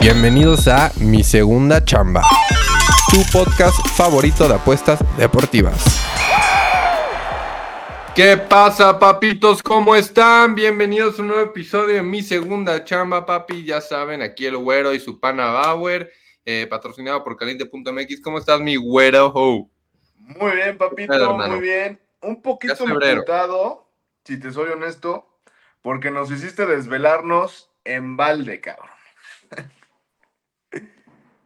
Bienvenidos a Mi Segunda Chamba, tu podcast favorito de apuestas deportivas. ¿Qué pasa, papitos? ¿Cómo están? Bienvenidos a un nuevo episodio de Mi Segunda Chamba, papi. Ya saben, aquí el güero y su pana Bauer, eh, patrocinado por caliente.mx. ¿Cómo estás, mi güero? Muy bien, papito, muy bien. Un poquito emputado, si te soy honesto, porque nos hiciste desvelarnos en balde, cabrón.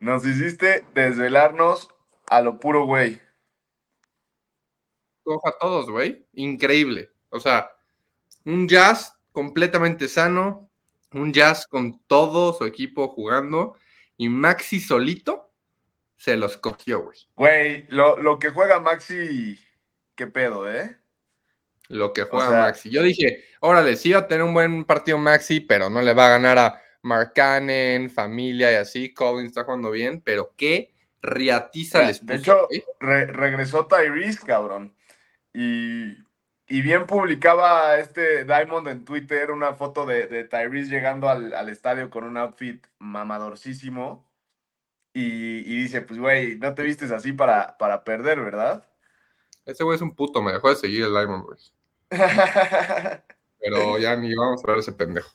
Nos hiciste desvelarnos a lo puro güey. Coja a todos, güey. Increíble. O sea, un jazz completamente sano, un jazz con todo su equipo jugando y Maxi solito se los cogió, güey. Güey, lo, que juega Maxi, qué pedo, ¿eh? Lo que juega Maxi. Yo dije, órale, sí va a tener un buen partido Maxi, pero no le va a ganar a Cannon, familia y así. Collins está jugando bien, pero qué riatiza les De hecho, regresó Tyrese, cabrón. Y, bien publicaba este Diamond en Twitter una foto de, de Tyrese llegando al, estadio con un outfit mamadorcísimo. Y, dice, pues, güey, no te vistes así para, para perder, ¿verdad? Ese güey es un puto, me dejó de seguir el Diamond, güey. Pero ya ni vamos a ver ese pendejo.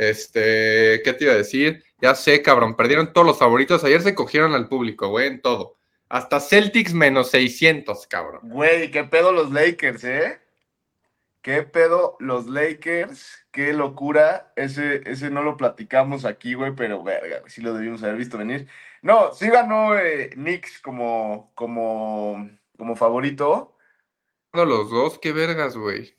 Este, ¿qué te iba a decir? Ya sé, cabrón, perdieron todos los favoritos. Ayer se cogieron al público, güey, en todo. Hasta Celtics menos 600, cabrón. Güey, qué pedo los Lakers, ¿eh? ¿Qué pedo los Lakers? Qué locura. Ese, ese no lo platicamos aquí, güey, pero verga, sí lo debimos haber visto venir. No, sí ganó eh, Knicks como, como, como favorito. Los dos, qué vergas, güey.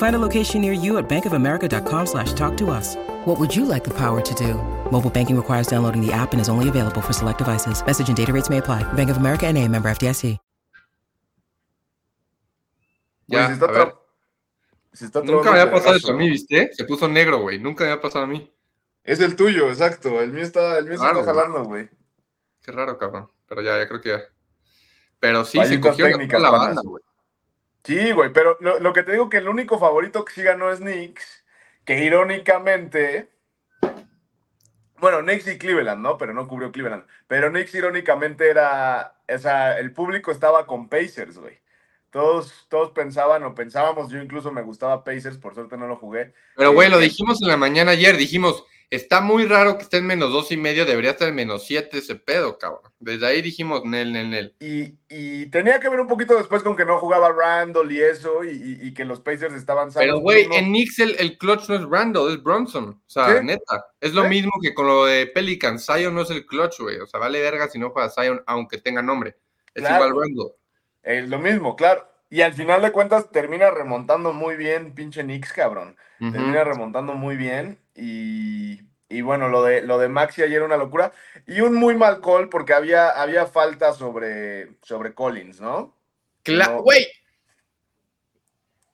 Find a location near you at bankofamerica.com slash talk to us. What would you like the power to do? Mobile banking requires downloading the app and is only available for select devices. Message and data rates may apply. Bank of America and a member FDIC. Ya, pues a ver. Nunca me había pasado eso a mí, ¿viste? Se puso negro, güey. Nunca me había pasado a mí. Es el tuyo, exacto. El mío está, el mío está jalando, güey. Qué raro, cabrón. Pero ya, ya creo que ya. Pero sí, se cogió la banda, güey. Sí, güey, pero lo, lo, que te digo que el único favorito que sí ganó es Knicks, que irónicamente, bueno, Knicks y Cleveland, ¿no? Pero no cubrió Cleveland. Pero Knicks irónicamente era, o sea, el público estaba con Pacers, güey. Todos, todos pensaban o pensábamos, yo incluso me gustaba Pacers, por suerte no lo jugué. Pero, güey, lo eh, dijimos en la mañana ayer, dijimos, Está muy raro que esté en menos dos y medio, debería estar en menos siete ese pedo, cabrón. Desde ahí dijimos Nel, Nel, Nel. Y, tenía que ver un poquito después con que no jugaba Randall y eso, y, que los Pacers estaban Pero, güey, en Knicks el, clutch no es Randall, es Bronson. O sea, neta. Es lo mismo que con lo de Pelican. Zion no es el clutch, güey. O sea, vale verga si no juega Zion, aunque tenga nombre. Es igual Randall. Es lo mismo, claro. Y al final de cuentas termina remontando muy bien, pinche Knicks, cabrón. Termina remontando muy bien y y bueno, lo de, lo de Maxi ayer una locura. Y un muy mal call porque había, había falta sobre, sobre Collins, ¿no? Claro, güey.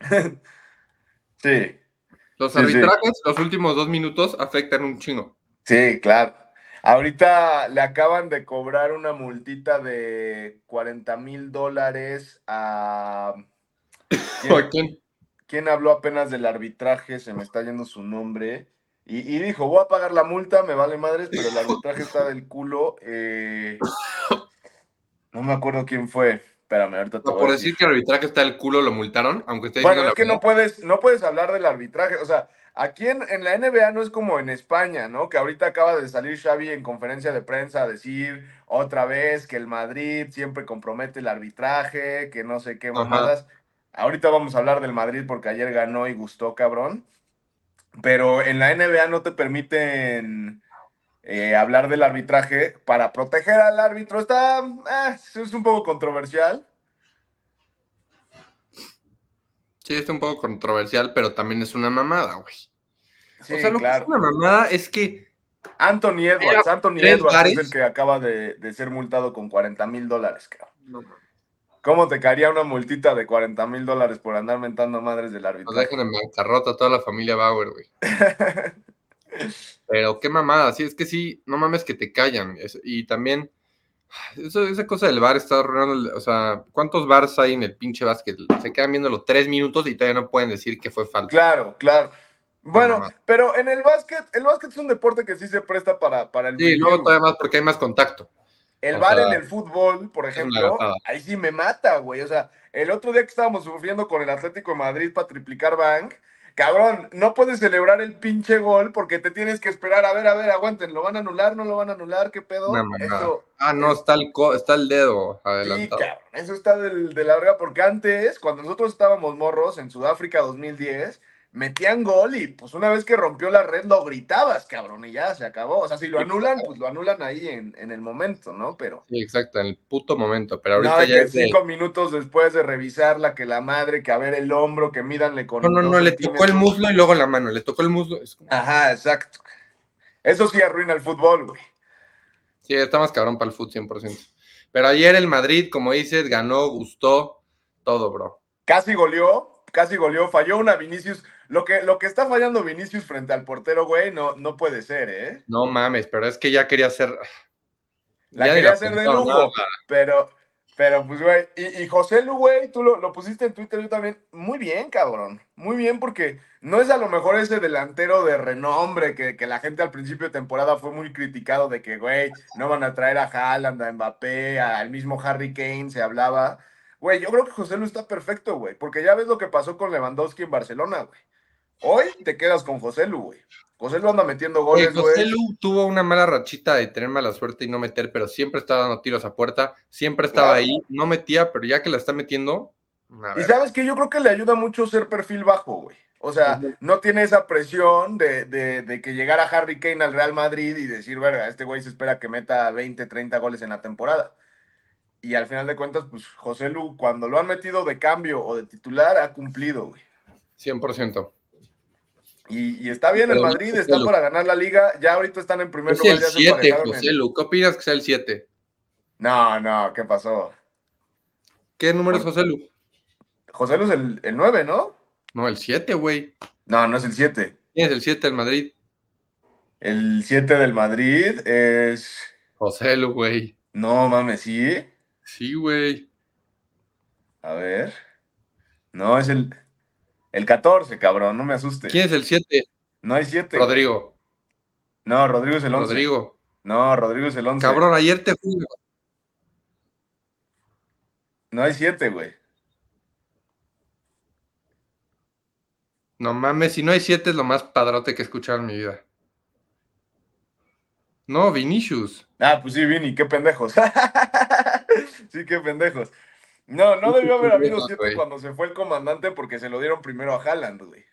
sí. Los arbitrajes, los últimos dos minutos afectan un chingo. Sí, claro. Ahorita le acaban de cobrar una multita de 40 mil dólares a... ¿Quién, ¿Quién habló apenas del arbitraje? Se me está yendo su nombre. Y, dijo, voy a pagar la multa, me vale madres, pero el arbitraje está del culo. Eh, no me acuerdo quién fue. Espérame, ahorita te Por decir. que el arbitraje está del culo, lo multaron, aunque esté Bueno, es que no puedes, no puedes hablar del arbitraje. O sea, aquí en, en, la NBA no es como en España, ¿no? Que ahorita acaba de salir Xavi en conferencia de prensa a decir otra vez que el Madrid siempre compromete el arbitraje, que no sé qué mamadas. Ahorita vamos a hablar del Madrid porque ayer ganó y gustó, cabrón. Pero en la NBA no te permiten eh, hablar del arbitraje para proteger al árbitro. Está, eh, es un poco controversial. Sí, está un poco controversial, pero también es una mamada, güey. o sea, lo que es una mamada es que. Anthony Edwards, Anthony Edwards es el que acaba de, ser multado con 40 mil dólares, cabrón. ¿Cómo te caería una multita de 40 mil dólares por andar mentando madres del árbitro? Nos dejan en bancarrota toda la familia Bauer, güey. Pero qué mamada, sí, es que sí, no mames que te callan. y también, esa cosa del bar está arruinando, o sea, ¿cuántos bars hay en el pinche básquet? Se quedan viéndolo tres minutos y todavía no pueden decir que fue falta. Claro, claro. Bueno, pero en el básquet, el básquet es un deporte que sí se presta para, para el... Sí, luego todavía más porque hay más contacto. El bar en el fútbol, por ejemplo, ahí sí me mata, güey. O sea, el otro día que estábamos sufriendo con el Atlético de Madrid para triplicar Bank, cabrón, no puedes celebrar el pinche gol porque te tienes que esperar, a ver, a ver, aguanten, ¿lo van a anular? ¿No lo van a anular? ¿Qué pedo? ah, no, está el, está el dedo adelantado. Sí, cabrón, eso está del, de la verga, porque antes, cuando nosotros estábamos morros en Sudáfrica 2010, metían gol y pues una vez que rompió la red lo gritabas, cabrón, y ya se acabó. O sea, si lo anulan, pues lo anulan ahí en, el momento, ¿no? Pero. Sí, exacto, en el puto momento. Pero ahorita ya. Que cinco minutos después de revisarla, que la madre, que a ver el hombro, que mídanle con. No, no, no, le tocó el muslo y luego la mano, le tocó el muslo. Ajá, exacto. Eso sí arruina el fútbol, güey. Sí, está más cabrón para el fútbol, 100%. Pero ayer el Madrid, como dices, ganó, gustó, todo, bro. Casi goleó, casi goleó, falló una Vinicius lo que, lo que está fallando Vinicius frente al portero, güey, no, no puede ser, ¿eh? No mames, pero es que ya quería hacer. La quería hacer de lujo, pero, pero pues, güey. Y, José Lu, güey, tú lo, pusiste en Twitter yo también. Muy bien, cabrón. Muy bien, porque no es a lo mejor ese delantero de renombre que, que la gente al principio de temporada fue muy criticado de que, güey, no van a traer a Haaland, a Mbappé, al mismo Harry Kane, se hablaba. Güey, yo creo que José Lu está perfecto, güey, porque ya ves lo que pasó con Lewandowski en Barcelona, güey. Hoy te quedas con José Lu, güey. José Lu anda metiendo goles, güey. José Lu tuvo una mala rachita de tener mala suerte y no meter, pero siempre estaba dando tiros a puerta, siempre estaba ahí, no metía, pero ya que la está metiendo. Y sabes que yo creo que le ayuda mucho ser perfil bajo, güey. O sea, no tiene esa presión de, de, que llegara Harry Kane al Real Madrid y decir, verga, este güey se espera que meta 20, 30 goles en la temporada. Y al final de cuentas, pues José Lu, cuando lo han metido de cambio o de titular, ha cumplido, güey. 100%. Y, está bien el Madrid, está para ganar la liga. Ya ahorita están en primer lugar. Es el 7, José Lu. ¿Qué opinas que sea el 7? No, no, ¿qué pasó? ¿Qué número es José Lu? José Lu es el, el 9, ¿no? No, el 7, güey. No, no es el 7. ¿Quién es el 7 del Madrid? El 7 del Madrid es. José Lu, güey. No mames, ¿sí? Sí, güey. A ver. No, es el. El 14, cabrón, no me asustes. ¿Quién es el 7? No hay 7. Rodrigo. No, Rodrigo es el 11. Rodrigo. No, Rodrigo es el 11. Cabrón, ayer te fui. No hay 7, güey. No mames, si no hay 7 es lo más padrote que he escuchado en mi vida. No, Vinicius. Ah, pues sí, Vini, qué pendejos. sí, qué pendejos. No, no debió haber habido siete cuando se fue el comandante porque se lo dieron primero a Haaland, güey.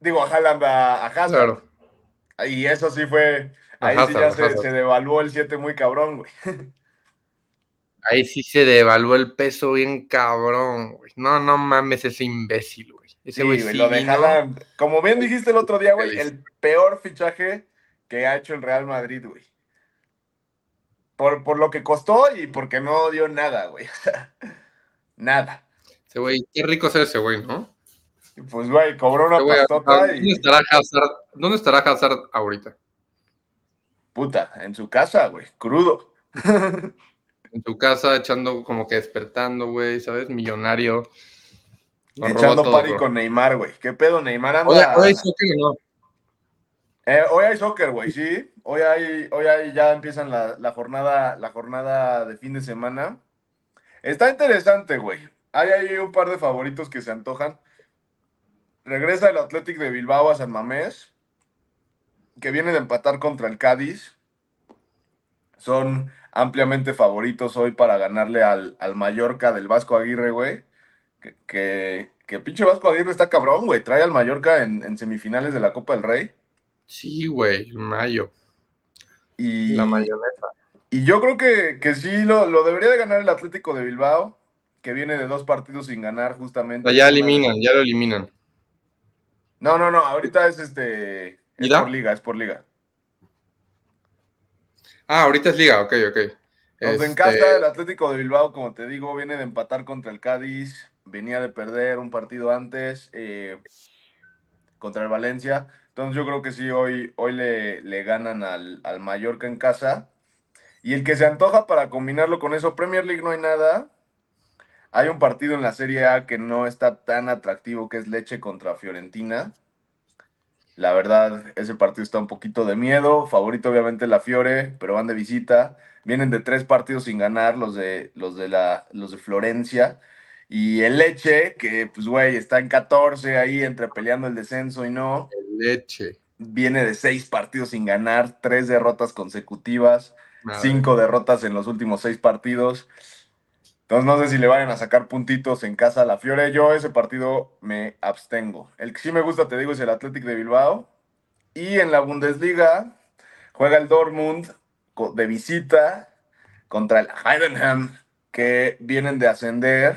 Digo, a Haaland, a, a Hazard. Claro. Y eso sí fue. Ahí sí ya se, devaluó el 7 muy cabrón, güey. Ahí sí se devaluó el peso bien cabrón, güey. No, no mames, ese imbécil, güey. Ese güey sí, lo de Haaland. Como bien dijiste el otro día, güey, el peor fichaje que ha hecho el Real Madrid, güey. Por, por lo que costó y porque no dio nada, güey. nada. Ese güey, qué rico es ese güey, ¿no? Pues, güey, cobró una pastota y... ¿Dónde estará Hazard? ¿Dónde estará Hazard ahorita? Puta, en su casa, güey, crudo. en su casa, echando como que despertando, güey, ¿sabes? Millonario. Echando party con Neymar, güey. ¿Qué pedo, Neymar anda? Oye, oye, no. Eh, hoy hay soccer, güey, sí. Hoy hay, hoy hay, ya empiezan la, jornada, la jornada de fin de semana. Está interesante, güey. Hay ahí un par de favoritos que se antojan. Regresa el Athletic de Bilbao a San Mamés, que viene de empatar contra el Cádiz. Son ampliamente favoritos hoy para ganarle al, Mallorca del Vasco Aguirre, güey. Que, que pinche Vasco Aguirre está cabrón, güey. Trae al Mallorca en, semifinales de la Copa del Rey. Sí, güey, mayo. Y, la mayonesa. Y yo creo que, que sí lo, lo, debería de ganar el Atlético de Bilbao, que viene de dos partidos sin ganar justamente. ya eliminan, ya lo eliminan. No, no, no, ahorita es este. Es por liga, es por liga. Ah, ahorita es liga, ok, ok. Nos este... encanta el Atlético de Bilbao, como te digo, viene de empatar contra el Cádiz, venía de perder un partido antes eh, contra el Valencia. Entonces yo creo que sí, hoy, hoy le, le ganan al, al, Mallorca en casa. Y el que se antoja para combinarlo con eso, Premier League no hay nada. Hay un partido en la Serie A que no está tan atractivo, que es Leche contra Fiorentina. La verdad, ese partido está un poquito de miedo. Favorito, obviamente, la Fiore, pero van de visita. Vienen de tres partidos sin ganar los de, los de, la, los de Florencia. Y el Leche, que pues, güey, está en 14 ahí entre peleando el descenso y no. El Leche. Viene de seis partidos sin ganar, tres derrotas consecutivas, cinco derrotas en los últimos seis partidos. Entonces no sé si le vayan a sacar puntitos en casa a la Fiore. Yo ese partido me abstengo. El que sí me gusta, te digo, es el Athletic de Bilbao. Y en la Bundesliga juega el Dortmund de visita contra el Heidenheim, que vienen de ascender.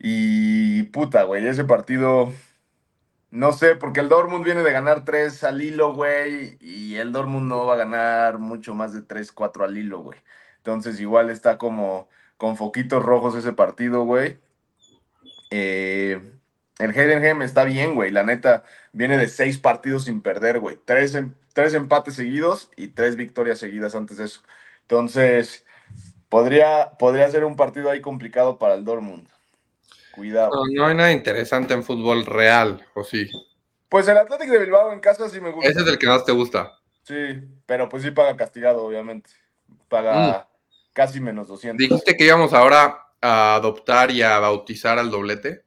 Y puta, güey, ese partido, no sé, porque el Dortmund viene de ganar 3 al hilo, güey, y el Dortmund no va a ganar mucho más de 3, 4 al hilo, güey. Entonces igual está como con foquitos rojos ese partido, güey. Eh, el Heidenheim está bien, güey. La neta, viene de seis partidos sin perder, güey. Tres, em, tres, empates seguidos y tres victorias seguidas antes de eso. Entonces, podría, podría ser un partido ahí complicado para el Dortmund. Cuidado. No, hay nada interesante en fútbol real, ¿o sí? Pues el Atlético de Bilbao en casa sí me gusta. Ese es el que más te gusta. Sí, pero pues sí paga castigado, obviamente. Paga... Mm casi menos 200. Dijiste que íbamos ahora a adoptar y a bautizar al doblete.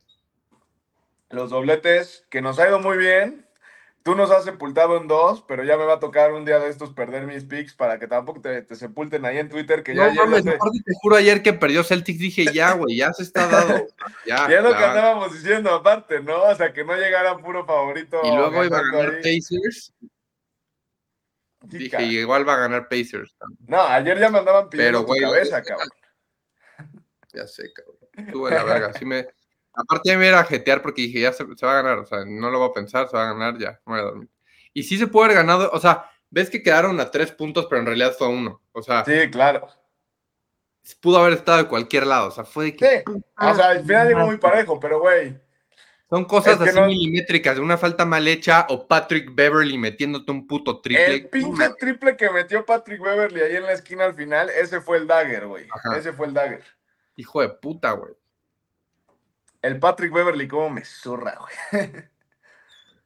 Los dobletes, que nos ha ido muy bien. Tú nos has sepultado en dos, pero ya me va a tocar un día de estos perder mis picks para que tampoco te, sepulten ahí en Twitter. Que ya, no, mames, te... juro ayer que perdió Celtics, dije ya, güey, ya se está dado. Ya, ya lo que andábamos diciendo aparte, ¿no? O sea, que no llegara puro favorito. Y luego iba a ganar Pacers Dije, igual va a ganar Pacers. No, ayer ya me andaban pidiendo Pero, tu cabeza, cabrón. Ya sé, cabrón. Estuve la verga. Sí me... Aparte ya me iba a jetear porque dije, ya se, va a ganar. O sea, no lo voy a pensar, se va a ganar, ya. Me voy a dormir. Y sí se puede haber ganado. O sea, ves que quedaron a tres puntos, pero en realidad fue a uno. O sea. Sí, claro. Pudo haber estado de cualquier lado. O sea, fue de que. Sí. O sea, al final llegó muy parejo, pero güey. Son cosas así milimétricas, una falta mal hecha o Patrick Beverly metiéndote un puto triple. El pinche triple que metió Patrick Beverly ahí en la esquina al final, ese fue el dagger, güey. Ese fue el dagger. Hijo de puta, güey. El Patrick Beverly, cómo me zurra, güey.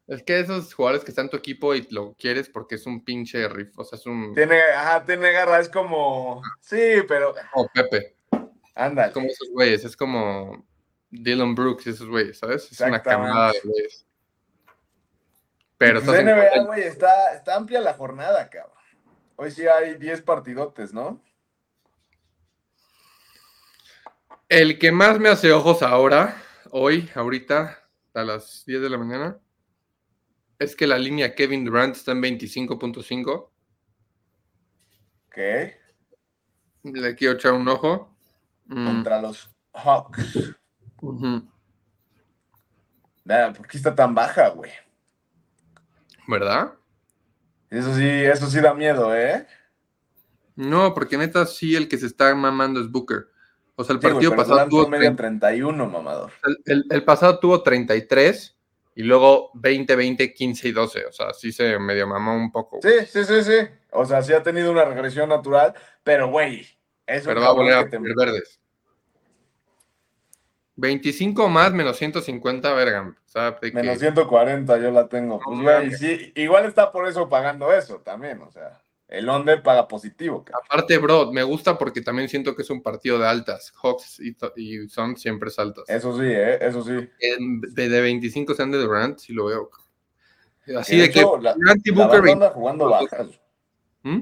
Es que esos jugadores que están en tu equipo y lo quieres porque es un pinche riff, o sea, es un... Tiene, ajá, tiene garra, es como... Sí, pero... Oh, Pepe. Ándale. Es como esos güeyes, es como Dylan Brooks y esos güeyes, ¿sabes? Es una camada de güeyes. Pero pues NBA, güey, está, está amplia la jornada, cabrón. Hoy sí hay 10 partidotes, ¿no? El que más me hace ojos ahora, hoy, ahorita, a las 10 de la mañana, es que la línea Kevin Durant está en 25.5. ¿Qué? Le quiero echar un ojo. Mm. Contra los Hawks. Uh ¿Por qué está tan baja, güey? ¿Verdad? Eso sí, eso sí da miedo, ¿eh? No, porque neta sí el que se está mamando es Booker. O sea, el partido pasado tuvo 31, mamador. El, pasado tuvo 33 y luego 20, 20, 15 y 12. O sea, sí se medio mamó un poco. Sí, sí, sí, sí. O sea, sí ha tenido una regresión natural, pero güey, eso Pero va a volver a tener verdes. 25 más menos 150, verga. Menos 140 yo la tengo. Pues, sí, igual está por eso pagando eso también, o sea. El Onde paga positivo. Aparte, bro, me gusta porque también siento que es un partido de altas. Hawks y, son siempre altas. Eso sí, ¿eh? eso sí. de, de 25 sean de Durant, sí lo veo. Así de, que la, Booker jugando bajas. ¿Mm?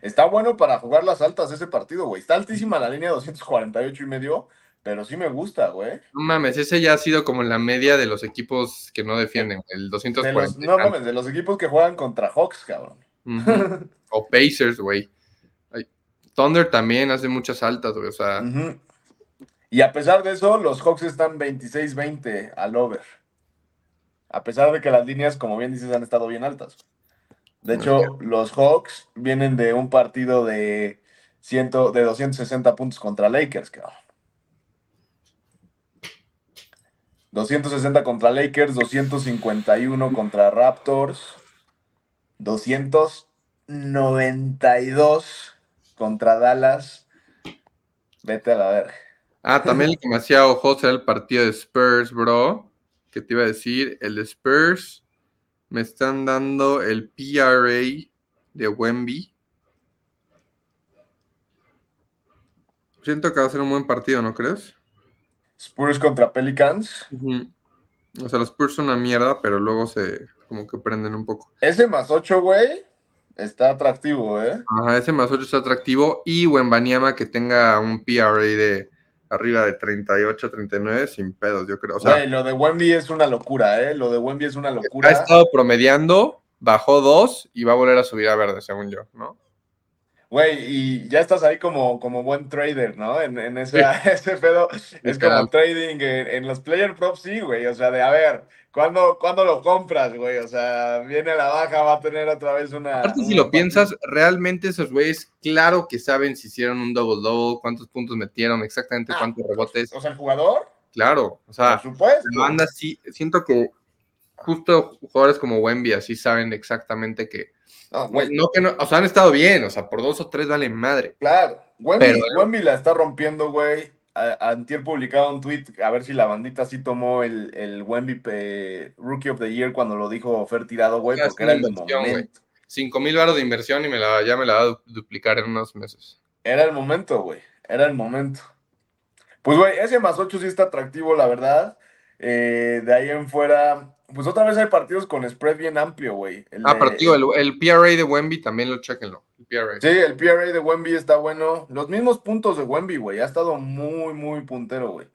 Está bueno para jugar las altas ese partido, güey. Está altísima la línea 248 y medio pero sí me gusta, güey. No mames, ese ya ha sido como en la media de los equipos que no defienden, el 240. no mames, de los equipos que juegan contra Hawks, cabrón. o Pacers, güey. Thunder también hace muchas altas, güey, o sea. Y a pesar de eso, los Hawks están 26-20 al over. A pesar de que las líneas, como bien dices, han estado bien altas. De hecho, los Hawks vienen de un partido de, ciento, de 260 puntos contra Lakers, cabrón. 260 contra Lakers, 251 contra Raptors, 292 contra Dallas. Vete a la verga. Ah, también el que me hacía ojos era el partido de Spurs, bro. Que te iba a decir, el de Spurs me están dando el PRA de Wemby. Siento que va a ser un buen partido, ¿no crees? Spurs contra Pelicans. O sea, los Spurs son una mierda, pero luego se como que prenden un poco. Ese más 8, güey, está atractivo, ¿eh? Ajá, ese más 8 está atractivo. Y Wembanyama que tenga un PRA de arriba de 38, 39, sin pedos, yo creo. O sea, lo de Wemby es una locura, ¿eh? Lo de Wemby es una locura. Ha estado promediando, bajó 2 y va a volver a subir a verde, según yo, ¿no? Güey, y ya estás ahí como, como buen trader, ¿no? En, en ese, ese pedo. Es como trading en, los player props, sí, güey. O sea, de a ver, ¿cuándo, ¿cuándo, lo compras, güey? O sea, viene la baja, va a tener otra vez una. Aparte, si lo piensas, realmente esos güeyes, claro que saben si hicieron un double-double, cuántos puntos metieron, exactamente ah, cuántos rebotes. O sea, el jugador. Claro, o sea, Por supuesto. Sí, siento que justo jugadores como Wemby así saben exactamente que no, no que no, o sea, han estado bien, o sea, por dos o tres vale madre. Claro, Wemby, la está rompiendo, güey. Antier publicaba un tweet, a ver si la bandita sí tomó el, el Wemby Rookie of the Year cuando lo dijo Fer tirado, güey, porque era el momento. Cinco mil baros de inversión y me la, ya me la va a duplicar en unos meses. Era el momento, güey, era el momento. Pues, güey, ese más ocho sí está atractivo, la verdad. Eh, de ahí en fuera, pues otra vez hay partidos con spread bien amplio, güey. Ah, partido, el, el, PRA de Wemby también lo chequenlo. El PRA. Sí, el PRA de Wemby está bueno. Los mismos puntos de Wemby, güey. Ha estado muy, muy puntero, güey.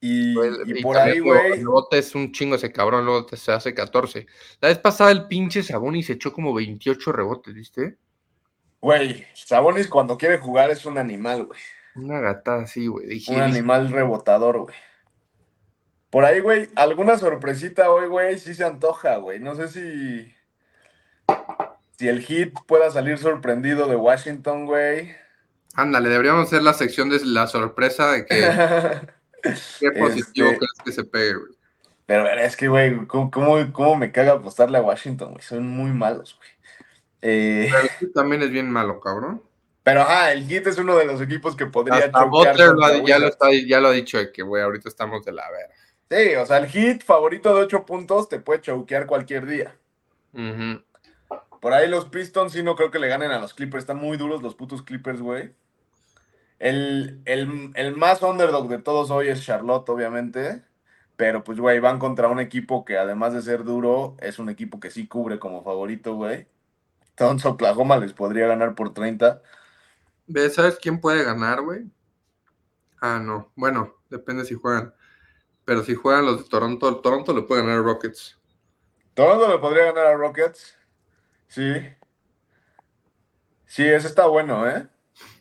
Y, por ahí, güey. El bote es un chingo ese cabrón, luego se hace 14. La vez pasada el pinche Sabonis echó como 28 rebotes, ¿viste? Güey, Sabonis cuando quiere jugar es un animal, güey. Una gata así, güey. Un animal rebotador, güey. Por ahí, güey, alguna sorpresita hoy, güey, sí se antoja, güey. No sé si. Si el hit pueda salir sorprendido de Washington, güey. Ándale, deberíamos hacer la sección de la sorpresa de que. ¿Qué positivo este, crees que se pegue, güey? Pero es que, güey, ¿cómo, me caga apostarle a Washington, güey? Son muy malos, güey. Eh... Pero el Heat también es bien malo, cabrón. Pero ajá, el Heat es uno de los equipos que podría Hasta Butler ya, lo está, ya lo ha dicho de que, güey, ahorita estamos de la vera. Sí, o sea, el hit favorito de 8 puntos te puede choquear cualquier día. Por ahí los Pistons sí no creo que le ganen a los Clippers. Están muy duros los putos Clippers, güey. El, más underdog de todos hoy es Charlotte, obviamente. Pero pues, güey, van contra un equipo que además de ser duro, es un equipo que sí cubre como favorito, güey. Entonces Oklahoma les podría ganar por 30. ¿Sabes quién puede ganar, güey? Ah, no. Bueno, depende si juegan. Pero si juegan los de Toronto, Toronto le puede ganar a Rockets. ¿Toronto le podría ganar a Rockets? Sí. Sí, ese está bueno, ¿eh?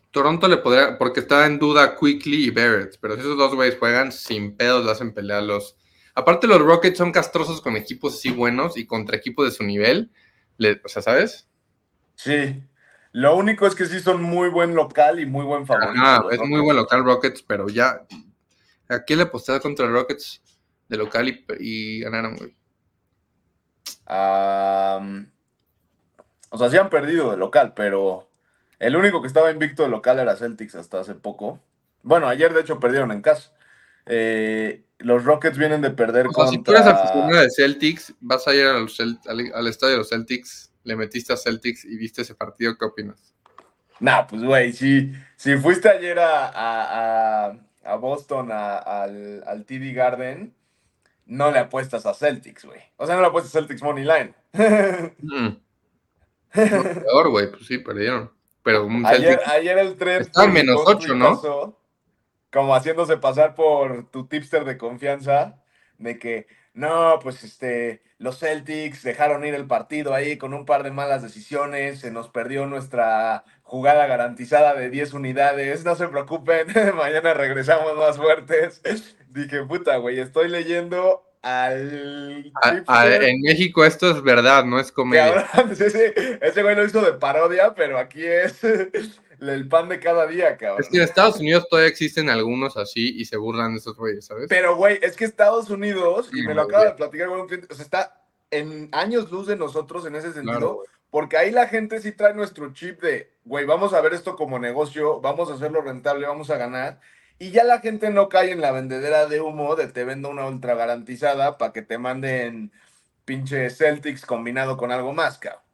Toronto le podría, porque está en duda Quickly y Barrett, pero si esos dos güeyes juegan sin pedos, lo hacen pelear los. Aparte, los Rockets son castrosos con equipos así buenos y contra equipos de su nivel. o sea, ¿sabes? Sí. Lo único es que sí son muy buen local y muy buen favorito. Ah, es muy buen local Rockets, pero ya ¿A quién le apostaste contra Rockets de local y, ganaron, güey? o sea, sí han perdido de local, pero el único que estaba invicto de local era Celtics hasta hace poco. Bueno, ayer de hecho perdieron en casa. Eh, los Rockets vienen de perder contra... Si tú eres aficionado de Celtics, vas a ir al, estadio de los Celtics, le metiste a Celtics y viste ese partido, ¿qué opinas? Nah, pues güey, si, si fuiste ayer a a Boston al, al TD Garden, no le apuestas a Celtics, güey. O sea, no le apuestas a Celtics Money Line. mm. peor, güey, pues sí, perdieron. Pero ayer, ayer, el tren. Está menos 8, ¿no? como haciéndose pasar por tu tipster de confianza, de que, no, pues este, los Celtics dejaron ir el partido ahí con un par de malas decisiones, se nos perdió nuestra jugada garantizada de 10 unidades, no se preocupen, mañana regresamos más fuertes. Dije, puta, güey, estoy leyendo al... en México esto es verdad, no es comedia. sí, sí, ese güey lo hizo de parodia, pero aquí es el pan de cada día, cabrón. Es que en Estados Unidos todavía existen algunos así y se burlan de esos güeyes, ¿sabes? Pero, güey, es que Estados Unidos, y me lo acaba de platicar con un cliente, o sea, está en años luz de nosotros en ese sentido, porque ahí la gente sí trae nuestro chip de, güey, vamos a ver esto como negocio, vamos a hacerlo rentable, vamos a ganar. Y ya la gente no cae en la vendedera de humo de te vendo una ultra garantizada para que te manden pinche Celtics combinado con algo más, cabrón.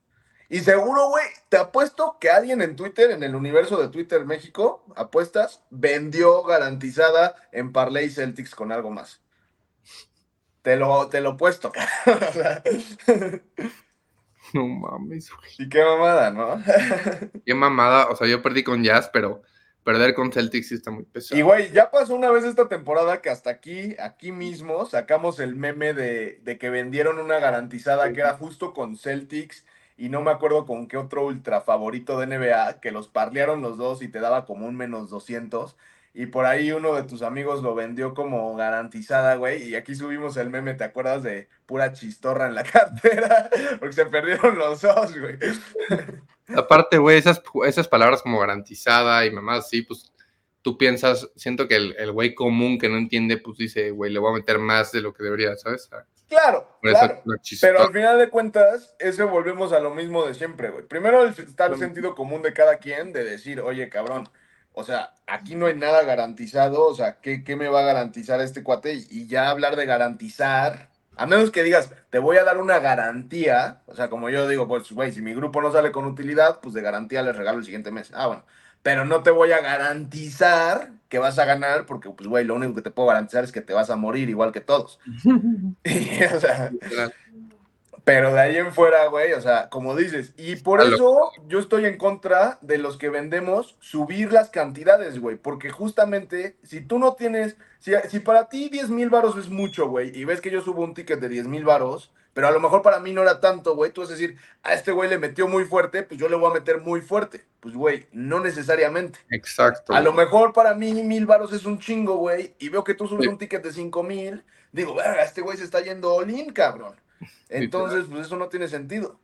Y seguro, güey, te apuesto que alguien en Twitter, en el universo de Twitter México, apuestas, vendió garantizada en Parley Celtics con algo más. Te lo, te lo puesto, No mames, güey. Y qué mamada, ¿no? qué mamada. O sea, yo perdí con Jazz, pero perder con Celtics sí está muy pesado. Y, güey, ya pasó una vez esta temporada que hasta aquí, aquí mismo, sacamos el meme de, de que vendieron una garantizada que era justo con Celtics y no me acuerdo con qué otro ultra favorito de NBA, que los parlearon los dos y te daba como un menos 200. Y por ahí uno de tus amigos lo vendió como garantizada, güey. Y aquí subimos el meme, ¿te acuerdas de pura chistorra en la cartera? Porque se perdieron los dos, güey. Aparte, güey, esas, esas palabras como garantizada y mamá, sí, pues tú piensas, siento que el güey común que no entiende, pues dice, güey, le voy a meter más de lo que debería, ¿sabes? Claro, claro. Pero al final de cuentas, eso volvemos a lo mismo de siempre, güey. Primero está el sentido común de cada quien de decir, oye, cabrón, o sea, aquí no hay nada garantizado, o sea, ¿qué, qué me va a garantizar este cuate? Y ya hablar de garantizar, a menos que digas, te voy a dar una garantía, o sea, como yo digo, pues, güey, si mi grupo no sale con utilidad, pues de garantía les regalo el siguiente mes. Ah, bueno pero no te voy a garantizar que vas a ganar, porque, pues, güey, lo único que te puedo garantizar es que te vas a morir igual que todos. pero de ahí en fuera, güey, o sea, como dices, y por eso yo estoy en contra de los que vendemos subir las cantidades, güey, porque justamente si tú no tienes, si, si para ti 10 mil varos es mucho, güey, y ves que yo subo un ticket de 10 mil varos, pero a lo mejor para mí no era tanto, güey. Tú vas a decir, a este güey le metió muy fuerte, pues yo le voy a meter muy fuerte. Pues, güey, no necesariamente. Exacto. A lo mejor para mí mil varos es un chingo, güey. Y veo que tú subes un ticket de cinco mil. Digo, verga, este güey se está yendo all cabrón. Entonces, pues eso no tiene sentido.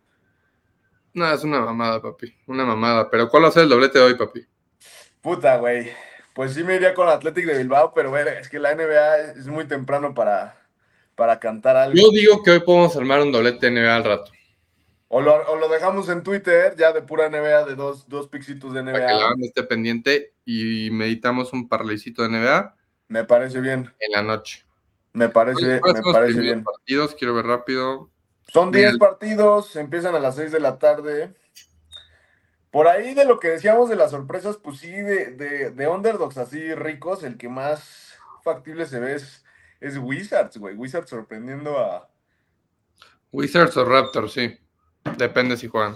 No, es una mamada, papi. Una mamada. Pero ¿cuál va a ser el doblete de hoy, papi? Puta, güey. Pues sí me iría con Athletic de Bilbao, pero verga, es que la NBA es muy temprano para, para cantar algo. Yo digo que hoy podemos armar un doblete NBA al rato. O lo, dejamos en Twitter, ya de pura NBA, de dos, dos pixitos de NBA. Para que la banda esté pendiente y meditamos un parlecito de NBA. Me parece bien. En la noche. Me parece, me parece bien. partidos, quiero ver rápido. Son 10 partidos, empiezan a las 6 de la tarde. Por ahí de lo que decíamos de las sorpresas, pues sí, de, de, de underdogs así ricos, el que más factible se ve es es Wizards, güey. Wizards sorprendiendo a. Wizards o Raptors, sí. Depende si juegan.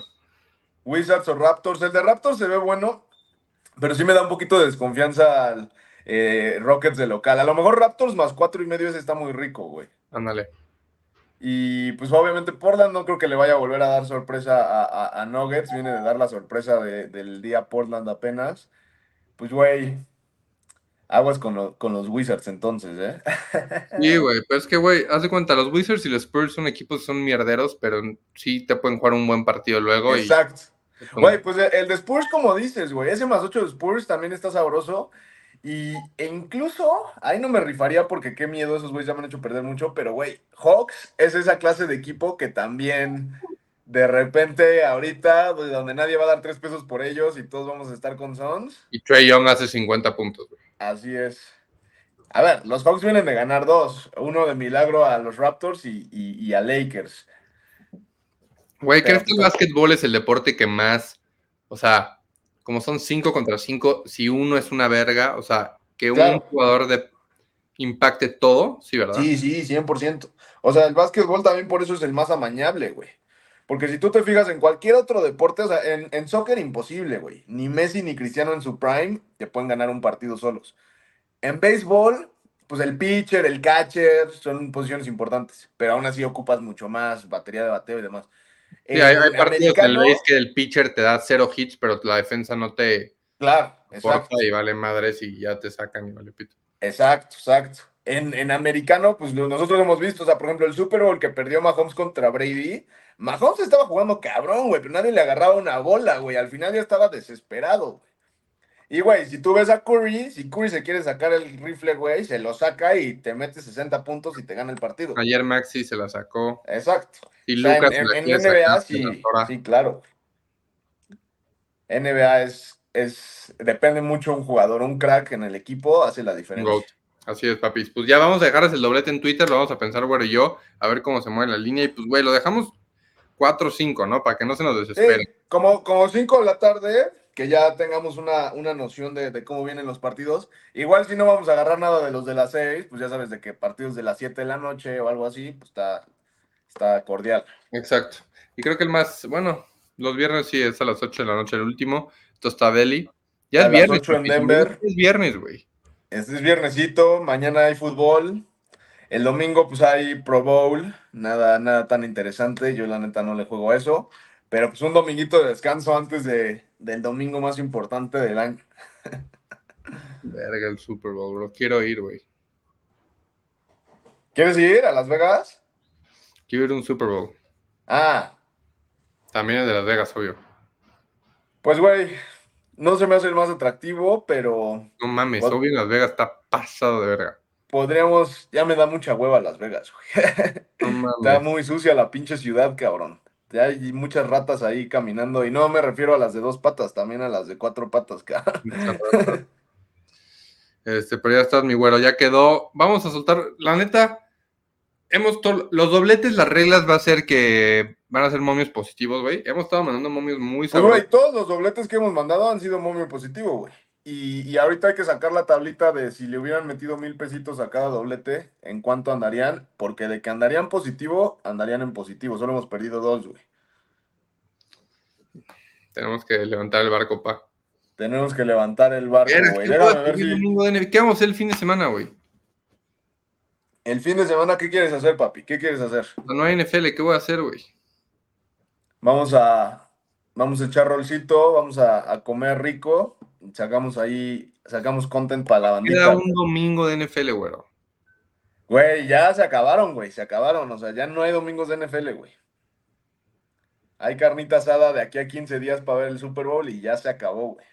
Wizards o Raptors. El de Raptors se ve bueno, pero sí me da un poquito de desconfianza al eh, Rockets de local. A lo mejor Raptors más cuatro y medio ese está muy rico, güey. Ándale. Y pues obviamente Portland no creo que le vaya a volver a dar sorpresa a, Nuggets. Viene de dar la sorpresa del día Portland apenas. Pues, güey, Aguas con, con los Wizards entonces, ¿eh? Sí, güey, pero es que, güey, haz de cuenta, los Wizards y los Spurs son equipos, son mierderos, pero sí te pueden jugar un buen partido luego. Exacto. Güey, pues el de Spurs, como dices, güey, ese más 8 de Spurs también está sabroso. Y, e incluso, ahí no me rifaría porque qué miedo, esos güeyes ya me han hecho perder mucho, pero güey, Hawks es esa clase de equipo que también de repente ahorita, donde nadie va a dar tres pesos por ellos y todos vamos a estar con Sons. Y Trey Young hace 50 puntos, güey. Así es. A ver, los Hawks vienen de ganar dos. Uno de milagro a los Raptors y, a Lakers. Güey, ¿crees que el básquetbol es el deporte que más, o sea, como son cinco contra cinco, si uno es una verga, o sea, que un jugador de impacte todo, sí, ¿verdad? Sí, sí, 100%. O sea, el básquetbol también por eso es el más amañable, güey. Porque si tú te fijas en cualquier otro deporte, o sea, en, en soccer imposible, güey. Ni Messi ni Cristiano en su prime te pueden ganar un partido solos. En béisbol, pues el pitcher, el catcher son posiciones importantes, pero aún así ocupas mucho más batería de bateo y demás. Sí, hay, partidos que el pitcher te da cero hits, pero la defensa no te claro, exacto. y vale madres y ya te sacan y vale pito. Exacto, exacto. En, en, americano, pues nosotros hemos visto, o sea, por ejemplo, el Super Bowl que perdió Mahomes contra Brady, Mahomes estaba jugando cabrón, güey, pero nadie le agarraba una bola, güey, al final ya estaba desesperado, güey. Y, güey, si tú ves a Curry, si Curry se quiere sacar el rifle, güey, se lo saca y te mete 60 puntos y te gana el partido. Ayer Maxi se la sacó. Exacto. Y Lucas en, NBA sí, sí, claro. NBA es, es, depende mucho un jugador, un crack en el equipo hace la diferencia. Así es, papis. Pues ya vamos a dejarles el doblete en Twitter, lo vamos a pensar, güey, y yo, a ver cómo se mueve la línea. Y pues, güey, lo dejamos 4 o 5, ¿no? Para que no se nos desesperen. como, como 5 de la tarde, que ya tengamos una, una noción de, cómo vienen los partidos. Igual si no vamos a agarrar nada de los de las 6, pues ya sabes de que partidos de las 7 de la noche o algo así, pues está, está cordial. Exacto. Y creo que el más, bueno, los viernes sí es a las 8 de la noche el último, Tostadelli. Ya es viernes. en Denver. Es viernes, güey. Este es viernesito, mañana hay fútbol. El domingo pues hay Pro Bowl, nada, nada tan interesante, yo la neta no le juego a eso. Pero pues un dominguito de descanso antes de, del domingo más importante del año. Verga el Super Bowl, lo quiero ir, güey. ¿Quieres ir a Las Vegas? Quiero ir a un Super Bowl. Ah. También es de Las Vegas, obvio. Pues, güey, no se me hace el más atractivo, pero. No mames, obvio Las Vegas está pasado de verga. Podríamos. Ya me da mucha hueva Las Vegas, güey. Está muy sucia la pinche ciudad, cabrón hay muchas ratas ahí caminando y no me refiero a las de dos patas, también a las de cuatro patas, Este, pero ya estás, mi güero, ya quedó. Vamos a soltar, la neta, hemos los dobletes, las reglas va a ser que van a ser momios positivos, güey. Hemos estado mandando momios muy pues, sabrosos. todos los dobletes que hemos mandado han sido momio positivo, güey. Y, y, ahorita hay que sacar la tablita de si le hubieran metido mil pesitos a cada doblete, en cuánto andarían, porque de que andarían positivo, andarían en positivo. Solo hemos perdido dos, güey. Tenemos que levantar el barco, pa. Tenemos que levantar el barco, güey. ¿Qué, ¿Qué vamos a hacer el fin de semana, güey? El fin de semana, ¿qué quieres hacer, papi? ¿Qué quieres hacer? No hay NFL, ¿qué voy a hacer, güey? Vamos a, vamos a echar rolcito, vamos a comer rico sacamos ahí, sacamos content para la bandita. Queda un domingo de NFL, güero. Güey, ya se acabaron, güey, se acabaron. O sea, ya no hay domingos de NFL, güey. Hay carnita asada de aquí a 15 días para ver el Super Bowl y ya se acabó, güey.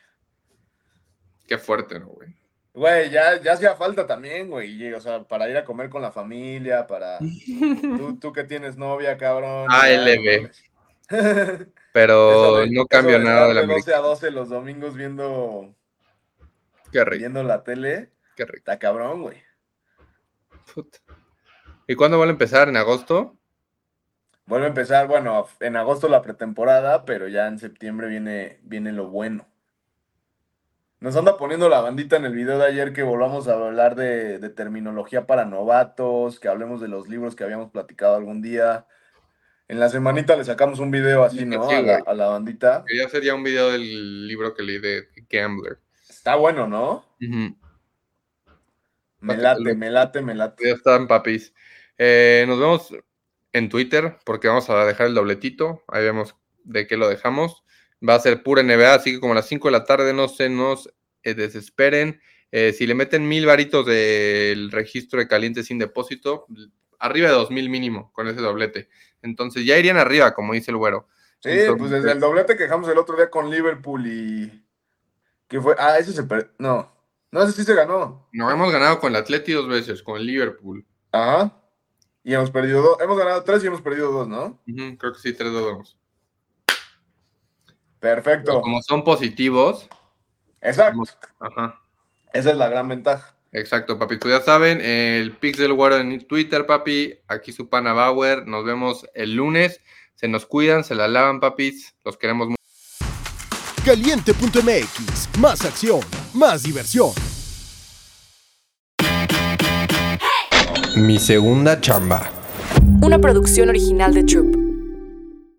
Qué fuerte, ¿no, güey? Güey, ya, ya hacía falta también, güey. O sea, para ir a comer con la familia, para. tú, tú que tienes novia, cabrón. ALB. Pero no cambia nada de la 12 a 12 los domingos viendo. Qué rico. Viendo la tele. Qué rico. Está cabrón, güey. ¿Y cuándo vuelve a empezar? ¿En agosto? Vuelve a empezar, bueno, en agosto la pretemporada, pero ya en septiembre viene, viene lo bueno. Nos anda poniendo la bandita en el video de ayer que volvamos a hablar de, de terminología para novatos, que hablemos de los libros que habíamos platicado algún día. En la semanita le sacamos un video así, ¿no? a, la, bandita. Ya sería un video del libro que leí de Gambler. Está bueno, ¿no? Me late, me late, me late. Ya están, papis. Eh, nos vemos en Twitter porque vamos a dejar el dobletito. Ahí vemos de qué lo dejamos. Va a ser pura NBA, así que como a las 5 de la tarde no se nos eh, desesperen. Eh, si le meten mil varitos del registro de caliente sin depósito, arriba de dos mil mínimo con ese doblete. Entonces ya irían arriba, como dice el güero. Sí, pues desde el doblete que dejamos el otro día con Liverpool y. ¿Qué fue? Ah, ese se perdió. No. No, ese sí se ganó. No, hemos ganado con el Atleti dos veces, con el Liverpool. Ajá. Y hemos perdido dos. Hemos ganado tres y hemos perdido dos, ¿no? creo que sí, tres dos. Perfecto. como son positivos. Exacto. Ajá. Esa es la gran ventaja. Exacto, papi. Tú ya saben, el Pixel War en Twitter, papi. Aquí su pana Bauer. Nos vemos el lunes. Se nos cuidan, se la lavan, papis. Los queremos mucho. Caliente.mx. Más acción, más diversión. Mi segunda chamba. Una producción original de Troop.